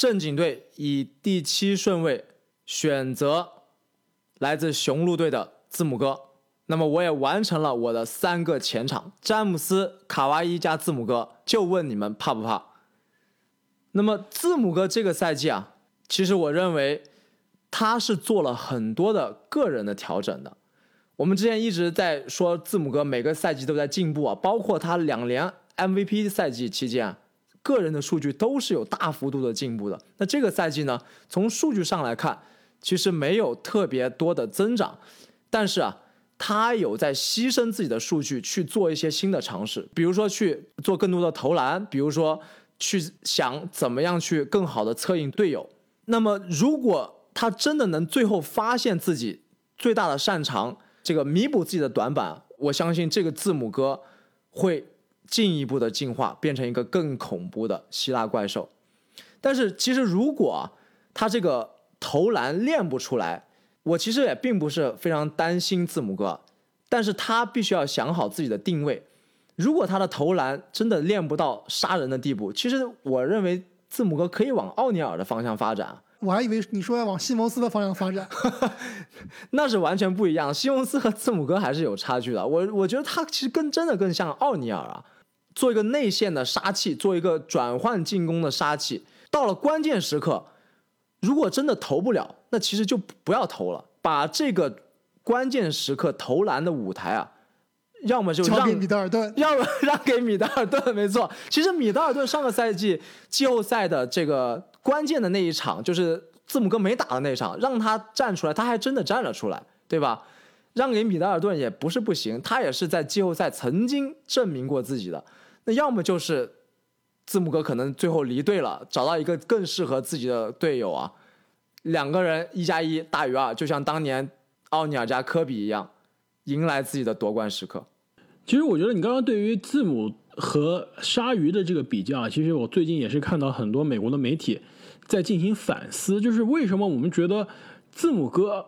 正经队以第七顺位选择来自雄鹿队的字母哥。那么我也完成了我的三个前场，詹姆斯、卡哇伊加字母哥。就问你们怕不怕？那么字母哥这个赛季啊，其实我认为他是做了很多的个人的调整的。我们之前一直在说字母哥每个赛季都在进步啊，包括他两连 MVP 赛季期间，个人的数据都是有大幅度的进步的。那这个赛季呢，从数据上来看，其实没有特别多的增长，但是啊，他有在牺牲自己的数据去做一些新的尝试，比如说去做更多的投篮，比如说去想怎么样去更好的策应队友。那么，如果他真的能最后发现自己最大的擅长，这个弥补自己的短板，我相信这个字母哥会进一步的进化，变成一个更恐怖的希腊怪兽。但是其实如果他这个投篮练不出来，我其实也并不是非常担心字母哥，但是他必须要想好自己的定位。如果他的投篮真的练不到杀人的地步，其实我认为字母哥可以往奥尼尔的方向发展。我还以为你说要往西蒙斯的方向发展，那是完全不一样。西蒙斯和字母哥还是有差距的。我我觉得他其实更真的更像奥尼尔啊，做一个内线的杀器，做一个转换进攻的杀器。到了关键时刻，如果真的投不了，那其实就不要投了，把这个关键时刻投篮的舞台啊，要么就让给米德尔顿，要么 让给米德尔顿。没错，其实米德尔顿上个赛季季后赛的这个。关键的那一场就是字母哥没打的那场，让他站出来，他还真的站了出来，对吧？让给米德尔顿也不是不行，他也是在季后赛曾经证明过自己的。那要么就是字母哥可能最后离队了，找到一个更适合自己的队友啊，两个人一加一大于二，就像当年奥尼尔加科比一样，迎来自己的夺冠时刻。其实我觉得你刚刚对于字母。和鲨鱼的这个比较，其实我最近也是看到很多美国的媒体在进行反思，就是为什么我们觉得字母哥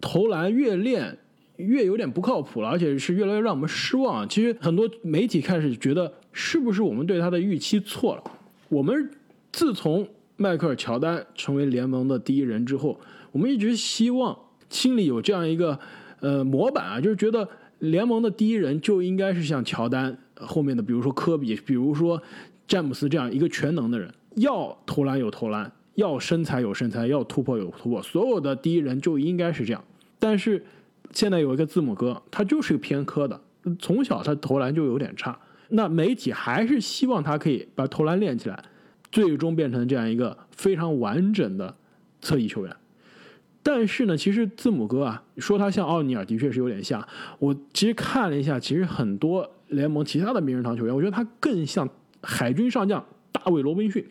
投篮越练越有点不靠谱了，而且是越来越让我们失望。其实很多媒体开始觉得，是不是我们对他的预期错了？我们自从迈克尔乔丹成为联盟的第一人之后，我们一直希望心里有这样一个呃模板啊，就是觉得联盟的第一人就应该是像乔丹。后面的，比如说科比，比如说詹姆斯这样一个全能的人，要投篮有投篮，要身材有身材，要突破有突破，所有的第一人就应该是这样。但是现在有一个字母哥，他就是个偏科的，从小他投篮就有点差。那媒体还是希望他可以把投篮练起来，最终变成这样一个非常完整的侧翼球员。但是呢，其实字母哥啊，说他像奥尼尔，的确是有点像。我其实看了一下，其实很多。联盟其他的名人堂球员，我觉得他更像海军上将大卫罗宾逊，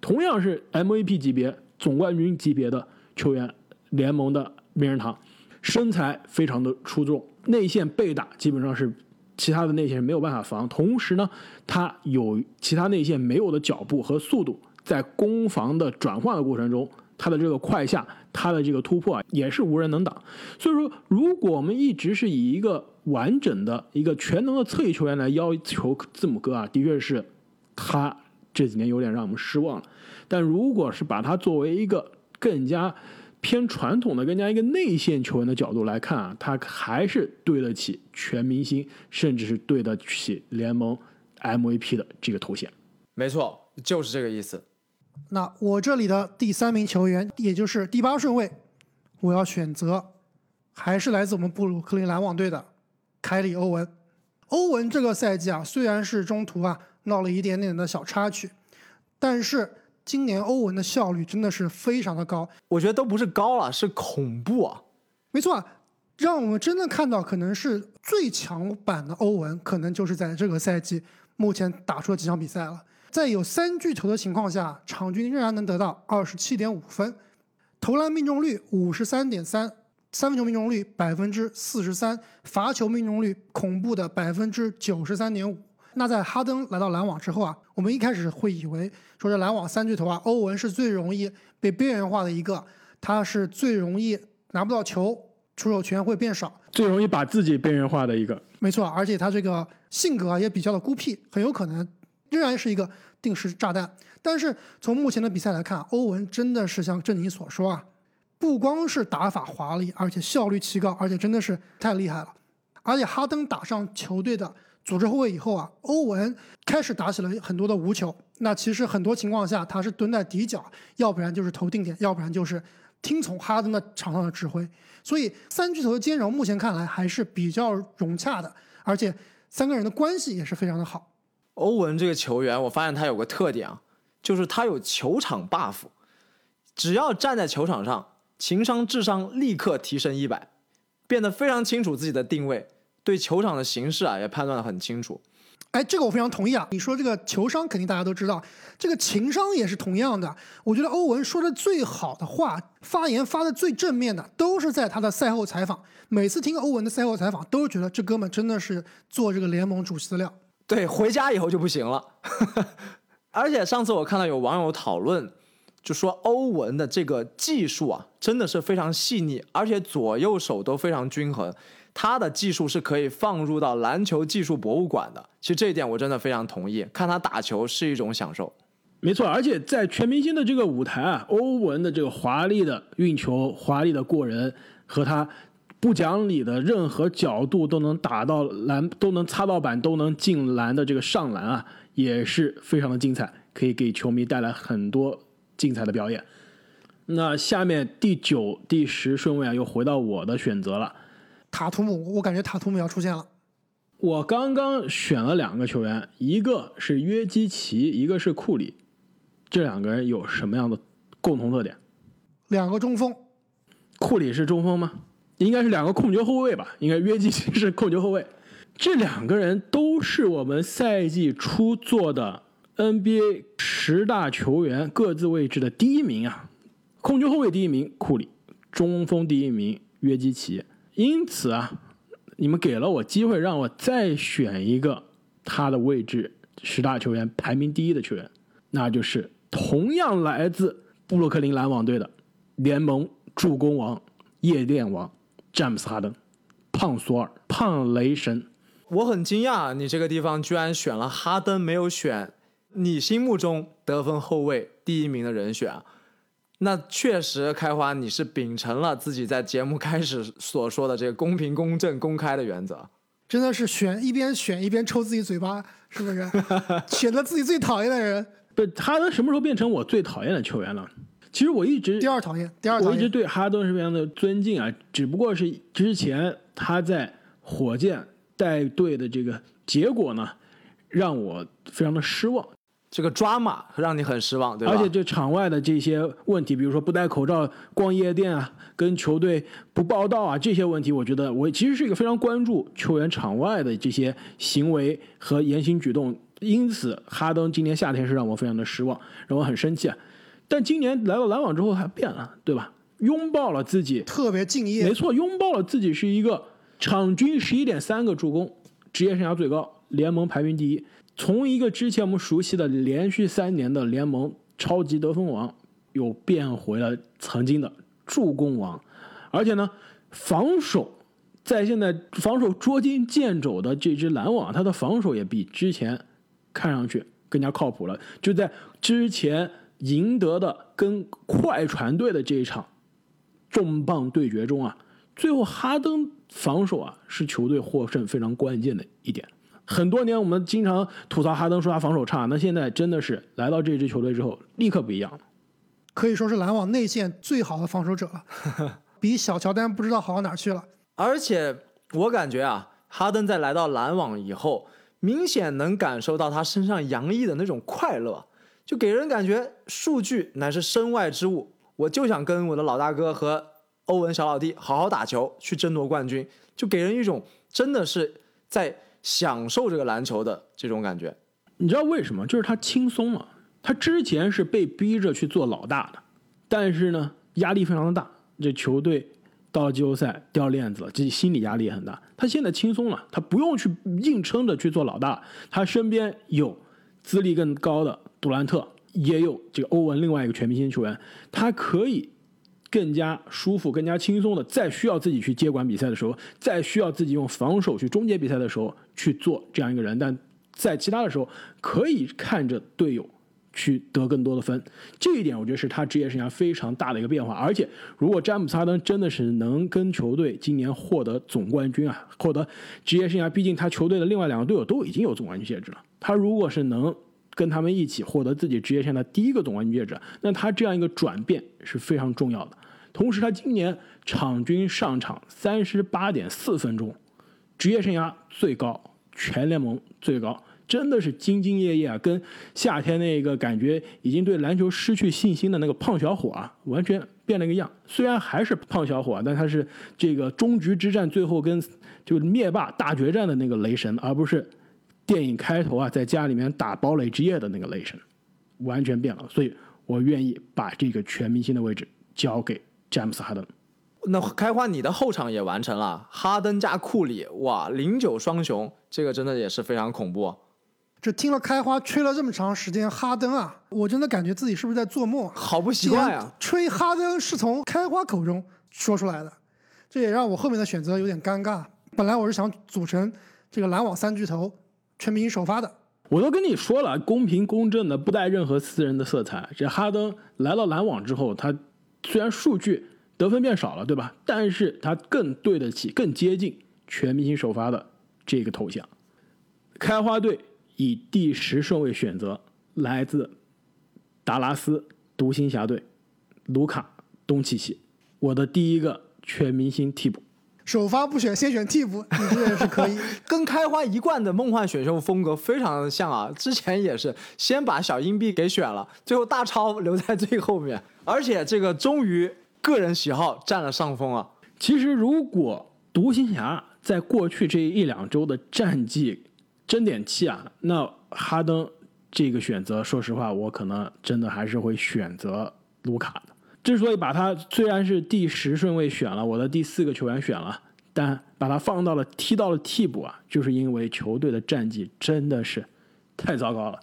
同样是 MVP 级别、总冠军级别的球员，联盟的名人堂，身材非常的出众，内线被打基本上是其他的内线是没有办法防，同时呢，他有其他内线没有的脚步和速度，在攻防的转换的过程中，他的这个快下，他的这个突破啊，也是无人能挡。所以说，如果我们一直是以一个完整的一个全能的侧翼球员来要求字母哥啊，的确是他这几年有点让我们失望了。但如果是把他作为一个更加偏传统的、更加一个内线球员的角度来看啊，他还是对得起全明星，甚至是对得起联盟 MVP 的这个头衔。没错，就是这个意思。那我这里的第三名球员，也就是第八顺位，我要选择还是来自我们布鲁克林篮网队的。凯里·欧文，欧文这个赛季啊，虽然是中途啊闹了一点点的小插曲，但是今年欧文的效率真的是非常的高。我觉得都不是高了，是恐怖啊！没错，让我们真的看到可能是最强版的欧文，可能就是在这个赛季目前打出了几场比赛了。在有三巨头的情况下，场均仍然能得到二十七点五分，投篮命中率五十三点三。三分球命中率百分之四十三，罚球命中率恐怖的百分之九十三点五。那在哈登来到篮网之后啊，我们一开始会以为说这篮网三巨头啊，欧文是最容易被边缘化的一个，他是最容易拿不到球，出手权会变少，最容易把自己边缘化的一个。没错，而且他这个性格啊也比较的孤僻，很有可能仍然是一个定时炸弹。但是从目前的比赛来看，欧文真的是像正宁所说啊，不光是打法华丽，而且效率奇高，而且真的是太厉害了。而且哈登打上球队的组织后卫以后啊，欧文开始打起了很多的无球。那其实很多情况下他是蹲在底角，要不然就是投定点，要不然就是听从哈登的场上的指挥。所以三巨头的兼容目前看来还是比较融洽的，而且三个人的关系也是非常的好。欧文这个球员，我发现他有个特点啊，就是他有球场 buff，只要站在球场上，情商智商立刻提升一百，变得非常清楚自己的定位。对球场的形势啊，也判断的很清楚。哎，这个我非常同意啊！你说这个球商肯定大家都知道，这个情商也是同样的。我觉得欧文说的最好的话，发言发的最正面的，都是在他的赛后采访。每次听欧文的赛后采访，都是觉得这哥们真的是做这个联盟主席的料。对，回家以后就不行了。而且上次我看到有网友讨论，就说欧文的这个技术啊，真的是非常细腻，而且左右手都非常均衡。他的技术是可以放入到篮球技术博物馆的。其实这一点我真的非常同意，看他打球是一种享受。没错，而且在全明星的这个舞台啊，欧文的这个华丽的运球、华丽的过人和他不讲理的任何角度都能打到篮、都能擦到板、都能进篮的这个上篮啊，也是非常的精彩，可以给球迷带来很多精彩的表演。那下面第九、第十顺位啊，又回到我的选择了。塔图姆，我感觉塔图姆要出现了。我刚刚选了两个球员，一个是约基奇，一个是库里。这两个人有什么样的共同特点？两个中锋。库里是中锋吗？应该是两个控球后卫吧。应该约基奇是控球后卫。这两个人都是我们赛季初做的 NBA 十大球员各自位置的第一名啊。控球后卫第一名库里，中锋第一名约基奇。因此啊，你们给了我机会，让我再选一个他的位置十大球员排名第一的球员，那就是同样来自布鲁克林篮网队的联盟助攻王、夜店王詹姆斯哈登，胖索尔、胖雷神。我很惊讶，你这个地方居然选了哈登，没有选你心目中得分后卫第一名的人选。那确实，开花，你是秉承了自己在节目开始所说的这个公平、公正、公开的原则，真的是选一边选一边抽自己嘴巴，是不是？选择自己最讨厌的人。不，哈登什么时候变成我最讨厌的球员了？其实我一直第二讨厌，第二讨厌。我一直对哈登是非常的尊敬啊，只不过是之前他在火箭带队的这个结果呢，让我非常的失望。这个抓马让你很失望，对吧？而且这场外的这些问题，比如说不戴口罩逛夜店啊，跟球队不报道啊，这些问题，我觉得我其实是一个非常关注球员场外的这些行为和言行举动。因此，哈登今年夏天是让我非常的失望，让我很生气。但今年来到篮网之后，还变了，对吧？拥抱了自己，特别敬业。没错，拥抱了自己是一个场均十一点三个助攻，职业生涯最高，联盟排名第一。从一个之前我们熟悉的连续三年的联盟超级得分王，又变回了曾经的助攻王，而且呢，防守在现在防守捉襟见肘的这支篮网，他的防守也比之前看上去更加靠谱了。就在之前赢得的跟快船队的这一场重磅对决中啊，最后哈登防守啊是球队获胜非常关键的一点。很多年，我们经常吐槽哈登说他防守差，那现在真的是来到这支球队之后，立刻不一样了，可以说是篮网内线最好的防守者了，比小乔丹不知道好到哪去了。而且我感觉啊，哈登在来到篮网以后，明显能感受到他身上洋溢的那种快乐，就给人感觉数据乃是身外之物，我就想跟我的老大哥和欧文小老弟好好打球，去争夺冠军，就给人一种真的是在。享受这个篮球的这种感觉，你知道为什么？就是他轻松了。他之前是被逼着去做老大的，但是呢，压力非常的大。这球队到了季后赛掉链子了，自己心理压力也很大。他现在轻松了，他不用去硬撑着去做老大。他身边有资历更高的杜兰特，也有这个欧文，另外一个全明星球员，他可以。更加舒服、更加轻松的，在需要自己去接管比赛的时候，再需要自己用防守去终结比赛的时候去做这样一个人，但在其他的时候可以看着队友去得更多的分。这一点我觉得是他职业生涯非常大的一个变化。而且，如果詹姆斯哈登真的是能跟球队今年获得总冠军啊，获得职业生涯，毕竟他球队的另外两个队友都已经有总冠军戒指了。他如果是能跟他们一起获得自己职业生涯的第一个总冠军戒指，那他这样一个转变是非常重要的。同时，他今年场均上场三十八点四分钟，职业生涯最高，全联盟最高，真的是兢兢业业啊！跟夏天那个感觉已经对篮球失去信心的那个胖小伙啊，完全变了个样。虽然还是胖小伙，但他是这个终局之战最后跟就灭霸大决战的那个雷神，而不是电影开头啊在家里面打堡垒之夜的那个雷神，完全变了。所以我愿意把这个全明星的位置交给。詹姆斯哈登，那开花你的后场也完成了，哈登加库里，哇，零九双雄，这个真的也是非常恐怖。这听了开花吹了这么长时间哈登啊，我真的感觉自己是不是在做梦？好不习惯呀！吹哈登是从开花口中说出来的，这也让我后面的选择有点尴尬。本来我是想组成这个篮网三巨头全明星首发的，我都跟你说了，公平公正的，不带任何私人的色彩。这哈登来到篮网之后，他。虽然数据得分变少了，对吧？但是他更对得起、更接近全明星首发的这个头像。开花队以第十顺位选择来自达拉斯独行侠队卢卡东契奇，我的第一个全明星替补。首发不选，先选替补，你这也是可以。跟开花一贯的梦幻选秀风格非常的像啊！之前也是先把小硬币给选了，最后大超留在最后面。而且这个终于个人喜好占了上风啊！其实如果独行侠在过去这一两周的战绩争点气啊，那哈登这个选择，说实话，我可能真的还是会选择卢卡的。之所以把他虽然是第十顺位选了，我的第四个球员选了，但把他放到了踢到了替补啊，就是因为球队的战绩真的是太糟糕了。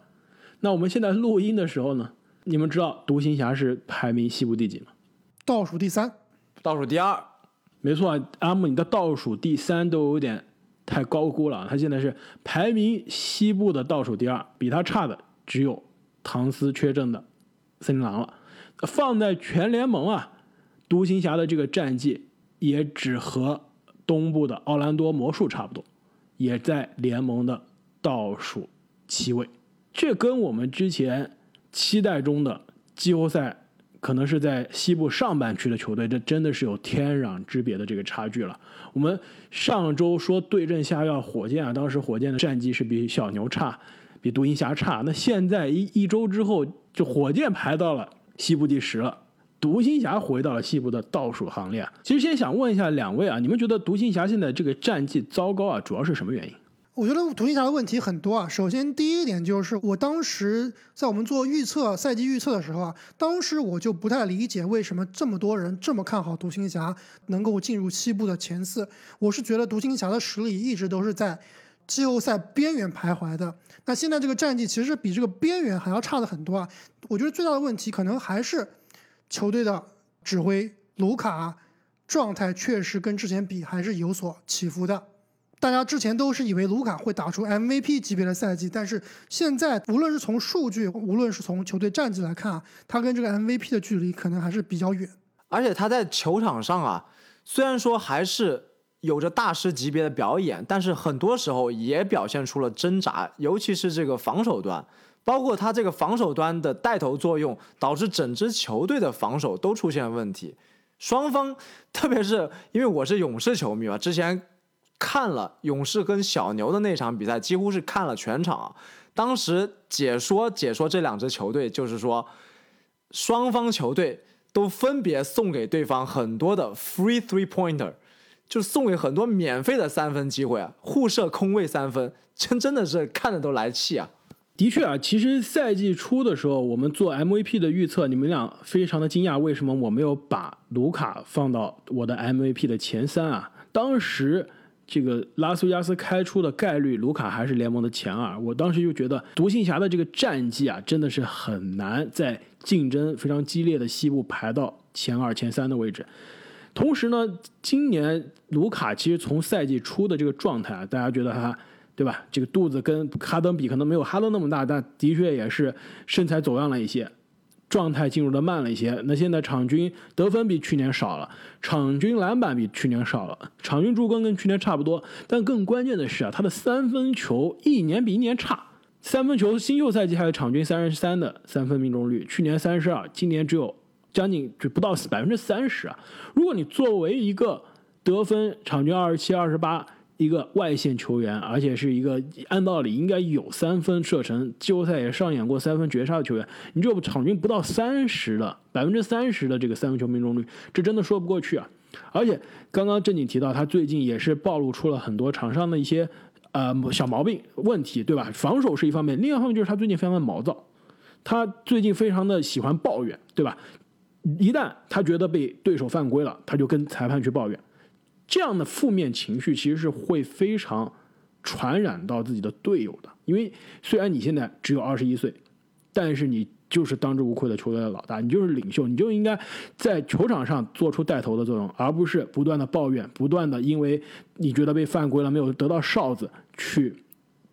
那我们现在录音的时候呢？你们知道独行侠是排名西部第几吗？倒数第三，倒数第二。没错，阿木，你的倒数第三都有点太高估了。他现在是排名西部的倒数第二，比他差的只有唐斯缺阵的森林狼了。放在全联盟啊，独行侠的这个战绩也只和东部的奥兰多魔术差不多，也在联盟的倒数七位。这跟我们之前。期待中的季后赛可能是在西部上半区的球队，这真的是有天壤之别的这个差距了。我们上周说对阵下药火箭啊，当时火箭的战绩是比小牛差，比独行侠差。那现在一一周之后，就火箭排到了西部第十了，独行侠回到了西部的倒数行列啊。其实先想问一下两位啊，你们觉得独行侠现在这个战绩糟糕啊，主要是什么原因？我觉得独行侠的问题很多啊。首先，第一点就是我当时在我们做预测赛季预测的时候啊，当时我就不太理解为什么这么多人这么看好独行侠能够进入西部的前四。我是觉得独行侠的实力一直都是在季后赛边缘徘徊的。那现在这个战绩其实比这个边缘还要差的很多啊。我觉得最大的问题可能还是球队的指挥卢卡状态确实跟之前比还是有所起伏的。大家之前都是以为卢卡会打出 MVP 级别的赛季，但是现在无论是从数据，无论是从球队战绩来看啊，他跟这个 MVP 的距离可能还是比较远。而且他在球场上啊，虽然说还是有着大师级别的表演，但是很多时候也表现出了挣扎，尤其是这个防守端，包括他这个防守端的带头作用，导致整支球队的防守都出现了问题。双方，特别是因为我是勇士球迷嘛，之前。看了勇士跟小牛的那场比赛，几乎是看了全场。当时解说解说这两支球队，就是说双方球队都分别送给对方很多的 free three pointer，就送给很多免费的三分机会啊，互射空位三分，真真的是看着都来气啊。的确啊，其实赛季初的时候，我们做 MVP 的预测，你们俩非常的惊讶，为什么我没有把卢卡放到我的 MVP 的前三啊？当时。这个拉斯维加斯开出的概率，卢卡还是联盟的前二。我当时就觉得独行侠的这个战绩啊，真的是很难在竞争非常激烈的西部排到前二、前三的位置。同时呢，今年卢卡其实从赛季初的这个状态啊，大家觉得他。对吧？这个肚子跟哈登比可能没有哈登那么大，但的确也是身材走样了一些，状态进入的慢了一些。那现在场均得分比去年少了，场均篮板比去年少了，场均助攻跟去年差不多。但更关键的是啊，他的三分球一年比一年差。三分球新秀赛季还有场均三十三的三分命中率，去年三十二，今年只有将近就不到百分之三十啊。如果你作为一个得分场均二十七、二十八。一个外线球员，而且是一个按道理应该有三分射程，季后赛也上演过三分绝杀的球员，你这场均不到三十的百分之三十的这个三分球命中率，这真的说不过去啊！而且刚刚正经提到，他最近也是暴露出了很多场上的一些呃小毛病问题，对吧？防守是一方面，另一方面就是他最近非常的毛躁，他最近非常的喜欢抱怨，对吧？一旦他觉得被对手犯规了，他就跟裁判去抱怨。这样的负面情绪其实是会非常传染到自己的队友的，因为虽然你现在只有二十一岁，但是你就是当之无愧的球队的老大，你就是领袖，你就应该在球场上做出带头的作用，而不是不断的抱怨，不断的因为你觉得被犯规了没有得到哨子去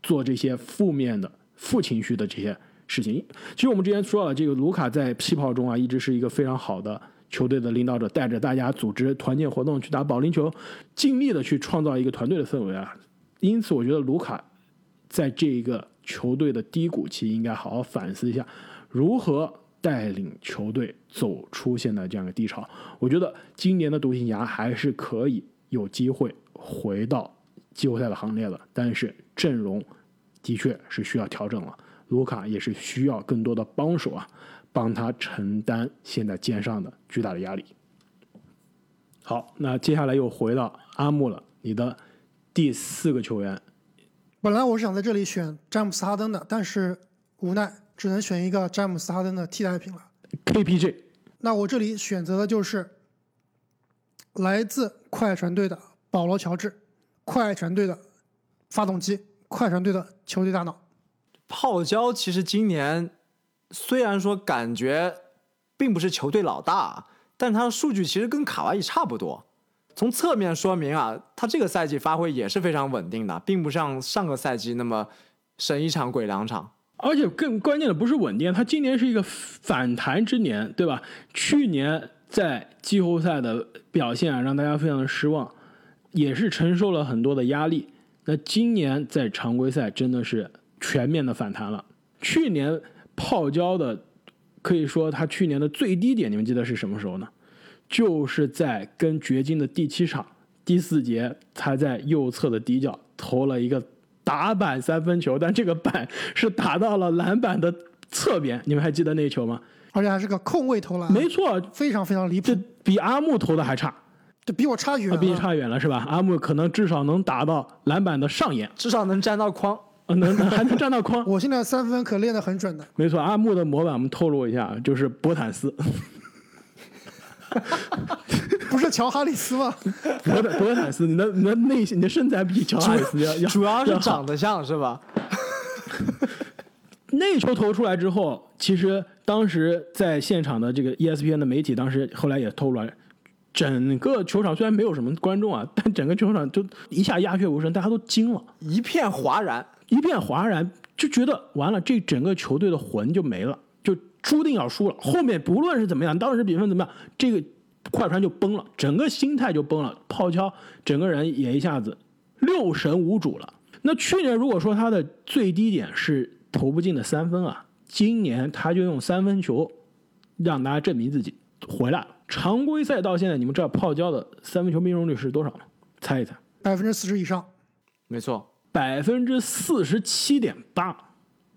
做这些负面的负情绪的这些事情。其实我们之前说了，这个卢卡在气泡中啊，一直是一个非常好的。球队的领导者带着大家组织团建活动去打保龄球，尽力的去创造一个团队的氛围啊。因此，我觉得卢卡在这一个球队的低谷期应该好好反思一下，如何带领球队走出现在这样的低潮。我觉得今年的独行侠还是可以有机会回到季后赛的行列的，但是阵容的确是需要调整了，卢卡也是需要更多的帮手啊。帮他承担现在肩上的巨大的压力。好，那接下来又回到阿木了，你的第四个球员。本来我是想在这里选詹姆斯哈登的，但是无奈只能选一个詹姆斯哈登的替代品了。KPG。那我这里选择的就是来自快船队的保罗乔治，快船队的发动机，快船队的球队大脑。泡椒其实今年。虽然说感觉并不是球队老大，但他的数据其实跟卡哇伊差不多。从侧面说明啊，他这个赛季发挥也是非常稳定的，并不像上个赛季那么神一场鬼两场。而且更关键的不是稳定，他今年是一个反弹之年，对吧？去年在季后赛的表现啊，让大家非常的失望，也是承受了很多的压力。那今年在常规赛真的是全面的反弹了。去年。泡椒的，可以说他去年的最低点，你们记得是什么时候呢？就是在跟掘金的第七场第四节，他在右侧的底角投了一个打板三分球，但这个板是打到了篮板的侧边，你们还记得那球吗？而且还是个空位投篮，没错，非常非常离谱，这比阿木投的还差，这比我差远了，比你差远了是吧？阿木可能至少能打到篮板的上沿，至少能沾到框。能还能占到框，我现在三分可练得很准的。没错，阿木的模板我们透露一下，就是博坦斯，不是乔哈里斯吗？博坦博坦斯，你的你的内心，你的身材比乔哈里斯要要主要是长得像是吧？那球投出来之后，其实当时在现场的这个 ESPN 的媒体，当时后来也透露了，整个球场虽然没有什么观众啊，但整个球场就一下鸦雀无声，大家都惊了，一片哗然。一片哗然，就觉得完了，这整个球队的魂就没了，就注定要输了。后面不论是怎么样，当时比分怎么样，这个快船就崩了，整个心态就崩了。泡椒整个人也一下子六神无主了。那去年如果说他的最低点是投不进的三分啊，今年他就用三分球让大家证明自己回来了。常规赛到现在，你们知道泡椒的三分球命中率是多少吗？猜一猜，百分之四十以上，没错。百分之四十七点八，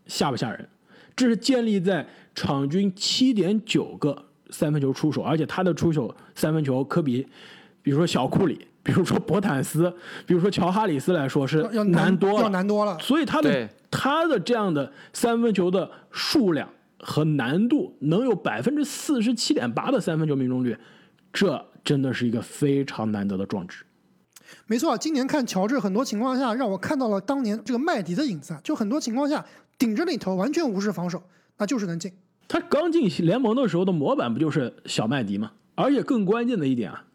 吓不吓人？这是建立在场均七点九个三分球出手，而且他的出手三分球可比，比如说小库里，比如说博坦斯，比如说乔哈里斯来说是难多了，要难多了。所以他的他的这样的三分球的数量和难度，能有百分之四十七点八的三分球命中率，这真的是一个非常难得的壮举。没错，今年看乔治，很多情况下让我看到了当年这个麦迪的影子啊。就很多情况下顶着那头，完全无视防守，那就是能进。他刚进联盟的时候的模板不就是小麦迪吗？而且更关键的一点啊，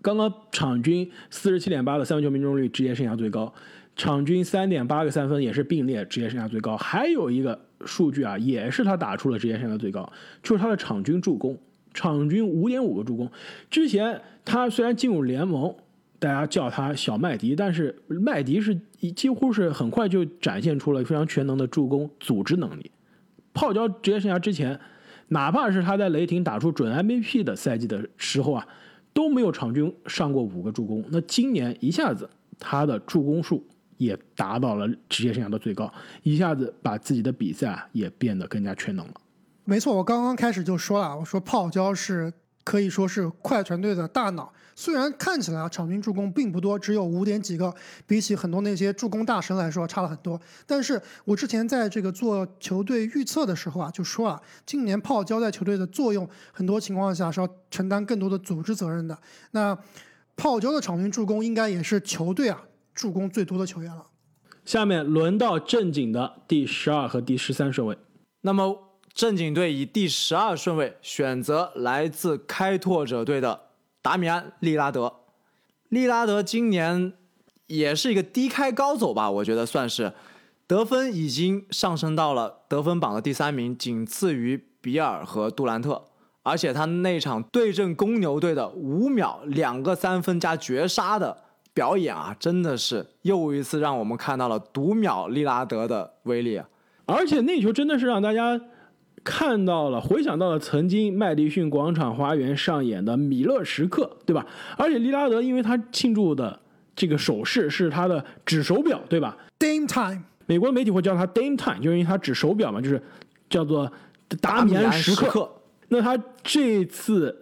刚刚场均四十七点八的三分球命中率，职业生涯最高；场均三点八个三分也是并列职业生涯最高。还有一个数据啊，也是他打出了职业生涯最高，就是他的场均助攻，场均五点五个助攻。之前他虽然进入联盟，大家叫他小麦迪，但是麦迪是几乎是很快就展现出了非常全能的助攻组织能力。泡椒职业生涯之前，哪怕是他在雷霆打出准 MVP 的赛季的时候啊。都没有场均上过五个助攻，那今年一下子他的助攻数也达到了职业生涯的最高，一下子把自己的比赛也变得更加全能了。没错，我刚刚开始就说了，我说泡椒是可以说是快船队的大脑。虽然看起来啊，场均助攻并不多，只有五点几个，比起很多那些助攻大神来说差了很多。但是我之前在这个做球队预测的时候啊，就说啊，今年泡椒在球队的作用，很多情况下是要承担更多的组织责任的。那泡椒的场均助攻应该也是球队啊助攻最多的球员了。下面轮到正经的第十二和第十三顺位，那么正经队以第十二顺位选择来自开拓者队的。达米安·利拉德，利拉德今年也是一个低开高走吧，我觉得算是得分已经上升到了得分榜的第三名，仅次于比尔和杜兰特。而且他那场对阵公牛队的五秒两个三分加绝杀的表演啊，真的是又一次让我们看到了读秒利拉德的威力啊！而且那球真的是让大家。看到了，回想到了曾经麦迪逊广场花园上演的米勒时刻，对吧？而且利拉德，因为他庆祝的这个手势是他的指手表，对吧？Dame time，美国媒体会叫他 Dame time，就是因为他指手表嘛，就是叫做达米安时刻。那他这次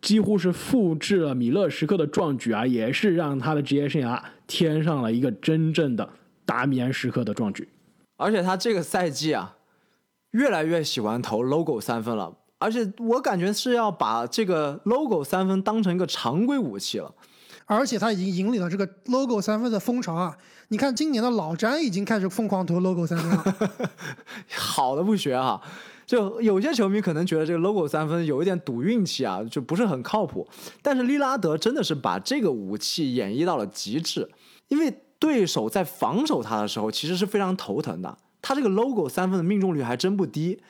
几乎是复制了米勒时刻的壮举啊，也是让他的职业生涯添上了一个真正的达米安时刻的壮举。而且他这个赛季啊。越来越喜欢投 logo 三分了，而且我感觉是要把这个 logo 三分当成一个常规武器了，而且他已经引领了这个 logo 三分的风潮啊！你看今年的老詹已经开始疯狂投 logo 三分了，好的不学哈，就有些球迷可能觉得这个 logo 三分有一点赌运气啊，就不是很靠谱。但是利拉德真的是把这个武器演绎到了极致，因为对手在防守他的时候其实是非常头疼的。他这个 logo 三分的命中率还真不低，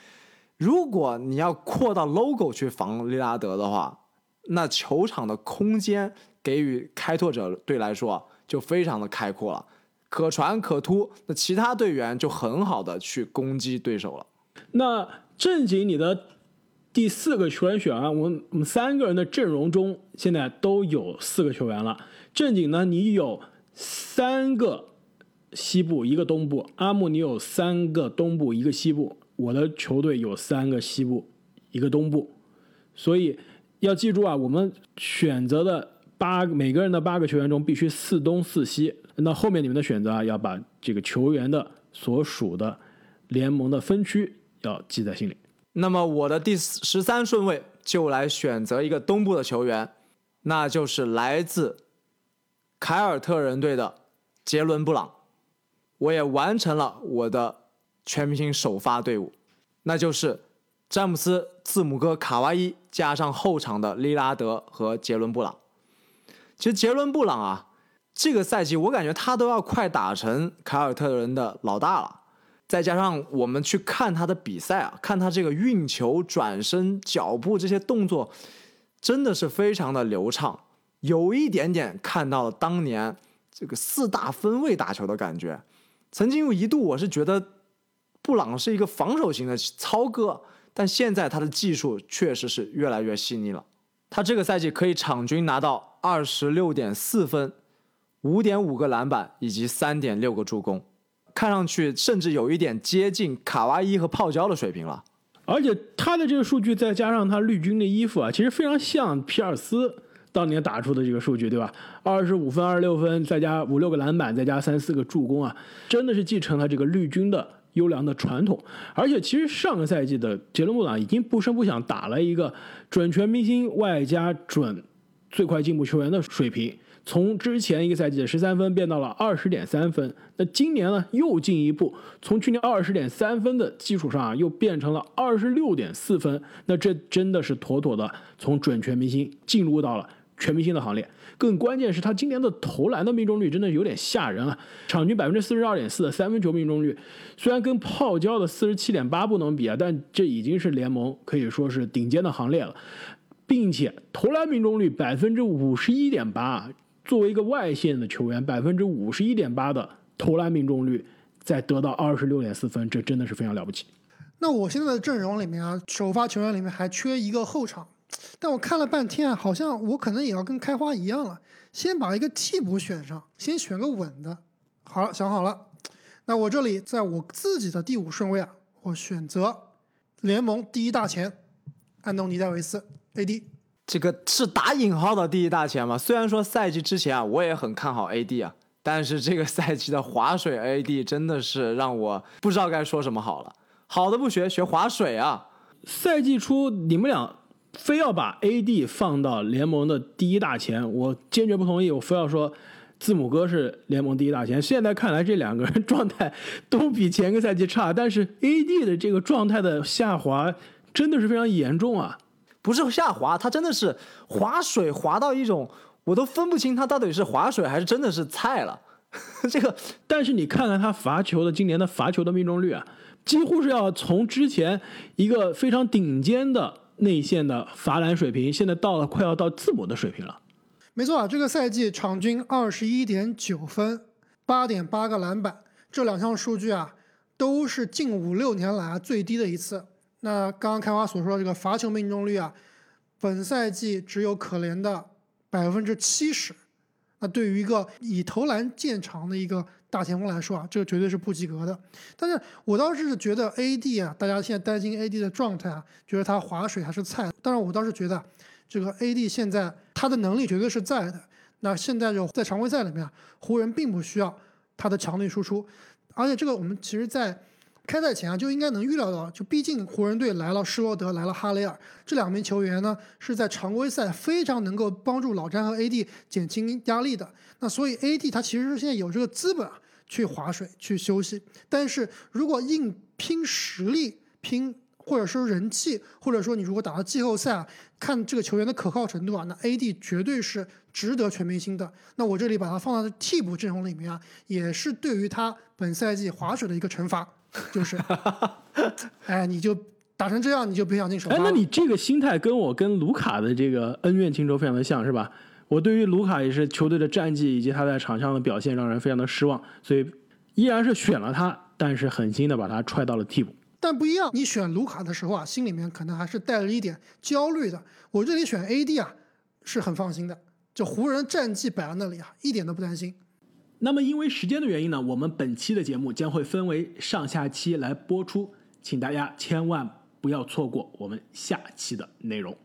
如果你要扩到 logo 去防利拉德的话，那球场的空间给予开拓者队来说就非常的开阔了，可传可突，那其他队员就很好的去攻击对手了。那正经你的第四个球员选啊，我们我们三个人的阵容中现在都有四个球员了。正经呢，你有三个。西部一个东部，阿木你有三个东部一个西部，我的球队有三个西部一个东部，所以要记住啊，我们选择的八每个人的八个球员中必须四东四西。那后面你们的选择啊，要把这个球员的所属的联盟的分区要记在心里。那么我的第十三顺位就来选择一个东部的球员，那就是来自凯尔特人队的杰伦布朗。我也完成了我的全明星首发队伍，那就是詹姆斯、字母哥、卡哇伊加上后场的利拉德和杰伦布朗。其实杰伦布朗啊，这个赛季我感觉他都要快打成凯尔特人的老大了。再加上我们去看他的比赛啊，看他这个运球、转身、脚步这些动作，真的是非常的流畅，有一点点看到了当年这个四大分位打球的感觉。曾经有一度，我是觉得布朗是一个防守型的糙哥，但现在他的技术确实是越来越细腻了。他这个赛季可以场均拿到二十六点四分、五点五个篮板以及三点六个助攻，看上去甚至有一点接近卡哇伊和泡椒的水平了。而且他的这个数据再加上他绿军的衣服啊，其实非常像皮尔斯。当年打出的这个数据，对吧？二十五分、二十六分，再加五六个篮板，再加三四个助攻啊，真的是继承了这个绿军的优良的传统。而且，其实上个赛季的杰伦布朗已经不声不响打了一个准全明星外加准最快进步球员的水平，从之前一个赛季的十三分变到了二十点三分。那今年呢，又进一步，从去年二十点三分的基础上啊，又变成了二十六点四分。那这真的是妥妥的从准全明星进入到了。全明星的行列，更关键是他今年的投篮的命中率真的有点吓人啊，场均百分之四十二点四的三分球命中率，虽然跟泡椒的四十七点八不能比啊，但这已经是联盟可以说是顶尖的行列了，并且投篮命中率百分之五十一点八，作为一个外线的球员，百分之五十一点八的投篮命中率，再得到二十六点四分，这真的是非常了不起。那我现在的阵容里面啊，首发球员里面还缺一个后场，但我看了半天啊，好像我可能也要跟开花一样了，先把一个替补选上，先选个稳的。好了，想好了，那我这里在我自己的第五顺位啊，我选择联盟第一大前安东尼戴维斯 AD。这个是打引号的第一大前吗？虽然说赛季之前啊，我也很看好 AD 啊，但是这个赛季的划水 AD 真的是让我不知道该说什么好了。好的不学，学划水啊！赛季初你们俩非要把 AD 放到联盟的第一大前，我坚决不同意。我非要说字母哥是联盟第一大前。现在看来，这两个人状态都比前个赛季差，但是 AD 的这个状态的下滑真的是非常严重啊！不是下滑，他真的是划水划到一种我都分不清他到底是划水还是真的是菜了。这个，但是你看看他罚球的今年的罚球的命中率啊。几乎是要从之前一个非常顶尖的内线的罚篮水平，现在到了快要到字母的水平了。没错啊，这个赛季场均二十一点九分，八点八个篮板，这两项数据啊都是近五六年来最低的一次。那刚刚开花所说的这个罚球命中率啊，本赛季只有可怜的百分之七十。那对于一个以投篮见长的一个大前锋来说啊，这个绝对是不及格的。但是我倒是觉得 AD 啊，大家现在担心 AD 的状态啊，觉得他划水还是菜。当然，我倒是觉得这个 AD 现在他的能力绝对是在的。那现在就在常规赛里面，湖人并不需要他的强力输出，而且这个我们其实在。开赛前啊就应该能预料到，就毕竟湖人队来了施罗德，来了哈雷尔这两名球员呢，是在常规赛非常能够帮助老詹和 AD 减轻压力的。那所以 AD 他其实是现在有这个资本去划水去休息。但是如果硬拼实力拼，或者说人气，或者说你如果打到季后赛啊，看这个球员的可靠程度啊，那 AD 绝对是值得全明星的。那我这里把他放到替补阵容里面啊，也是对于他本赛季划水的一个惩罚。就是，哎，你就打成这样，你就别想进首发。哎，那你这个心态跟我跟卢卡的这个恩怨情仇非常的像是吧？我对于卢卡也是球队的战绩以及他在场上的表现让人非常的失望，所以依然是选了他，但是狠心的把他踹到了替补。但不一样，你选卢卡的时候啊，心里面可能还是带着一点焦虑的。我这里选 AD 啊，是很放心的。就湖人战绩摆在那里啊，一点都不担心。那么，因为时间的原因呢，我们本期的节目将会分为上下期来播出，请大家千万不要错过我们下期的内容。